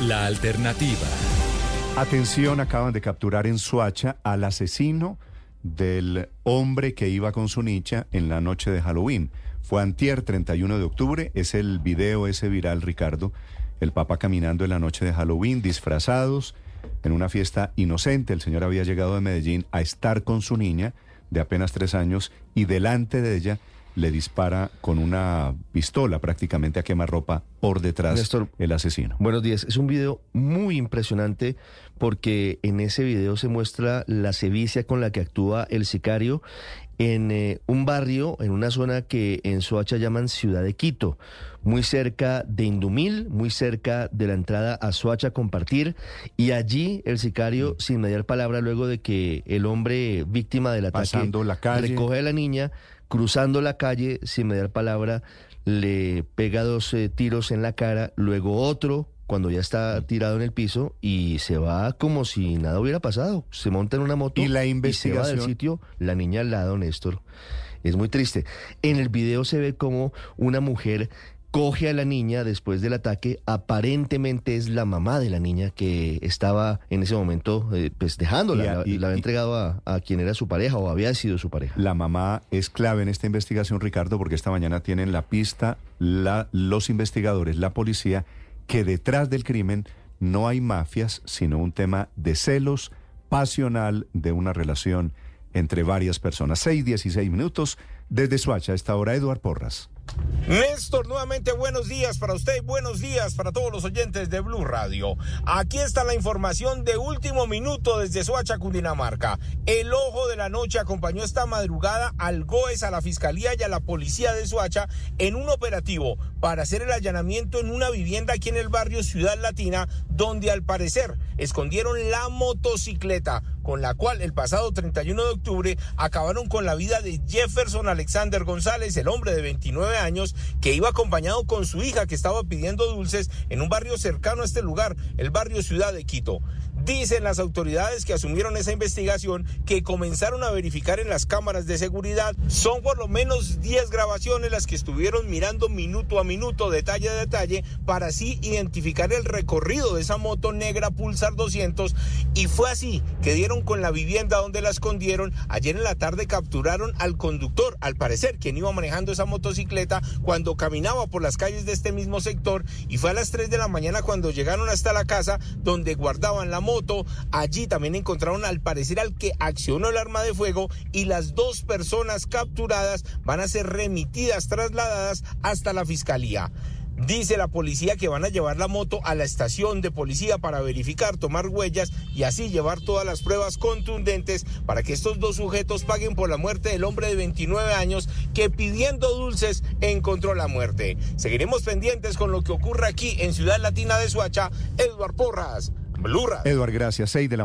La alternativa. Atención, acaban de capturar en Suacha al asesino del hombre que iba con su nicha en la noche de Halloween. Fue antier 31 de octubre, es el video ese viral, Ricardo, el Papa caminando en la noche de Halloween, disfrazados, en una fiesta inocente. El señor había llegado de Medellín a estar con su niña de apenas tres años y delante de ella le dispara con una pistola prácticamente a quemarropa por detrás Néstor, el asesino. Buenos días. Es un video muy impresionante porque en ese video se muestra la sevicia con la que actúa el sicario en eh, un barrio, en una zona que en Soacha llaman Ciudad de Quito, muy cerca de Indumil, muy cerca de la entrada a Soacha Compartir, y allí el sicario, sin mediar palabra, luego de que el hombre víctima del ataque Pasando la calle. recoge a la niña, cruzando la calle, sin mediar palabra, le pega dos eh, tiros en la cara, luego otro cuando ya está tirado en el piso y se va como si nada hubiera pasado. Se monta en una moto Y la se va del investigación- sitio, la niña al lado, Néstor. Es muy triste. En el video se ve como una mujer coge a la niña después del ataque. Aparentemente es la mamá de la niña que estaba en ese momento eh, pues dejándola. Y a- la, y- la había entregado a, a quien era su pareja o había sido su pareja. La mamá es clave en esta investigación, Ricardo, porque esta mañana tienen la pista la- los investigadores, la policía, que detrás del crimen no hay mafias, sino un tema de celos pasional de una relación entre varias personas. 6, 16 minutos desde Suacha. A esta hora, Eduard Porras. Néstor, nuevamente buenos días para usted buenos días para todos los oyentes de Blue Radio. Aquí está la información de último minuto desde Soacha, Cundinamarca. El ojo de la noche acompañó esta madrugada al GOES, a la Fiscalía y a la Policía de Soacha en un operativo para hacer el allanamiento en una vivienda aquí en el barrio Ciudad Latina, donde al parecer escondieron la motocicleta con la cual el pasado 31 de octubre acabaron con la vida de Jefferson Alexander González, el hombre de 29 años que iba acompañado con su hija que estaba pidiendo dulces en un barrio cercano a este lugar, el barrio Ciudad de Quito. Dicen las autoridades que asumieron esa investigación que comenzaron a verificar en las cámaras de seguridad. Son por lo menos 10 grabaciones las que estuvieron mirando minuto a minuto, detalle a detalle, para así identificar el recorrido de esa moto negra Pulsar 200. Y fue así que dieron con la vivienda donde la escondieron. Ayer en la tarde capturaron al conductor, al parecer, quien iba manejando esa motocicleta cuando caminaba por las calles de este mismo sector. Y fue a las 3 de la mañana cuando llegaron hasta la casa donde guardaban la moto. Allí también encontraron al parecer al que accionó el arma de fuego y las dos personas capturadas van a ser remitidas, trasladadas hasta la fiscalía. Dice la policía que van a llevar la moto a la estación de policía para verificar, tomar huellas y así llevar todas las pruebas contundentes para que estos dos sujetos paguen por la muerte del hombre de 29 años que pidiendo dulces encontró la muerte. Seguiremos pendientes con lo que ocurre aquí en Ciudad Latina de Suacha. Edward Porras, Blue Radio. Eduard, gracias. 6 de la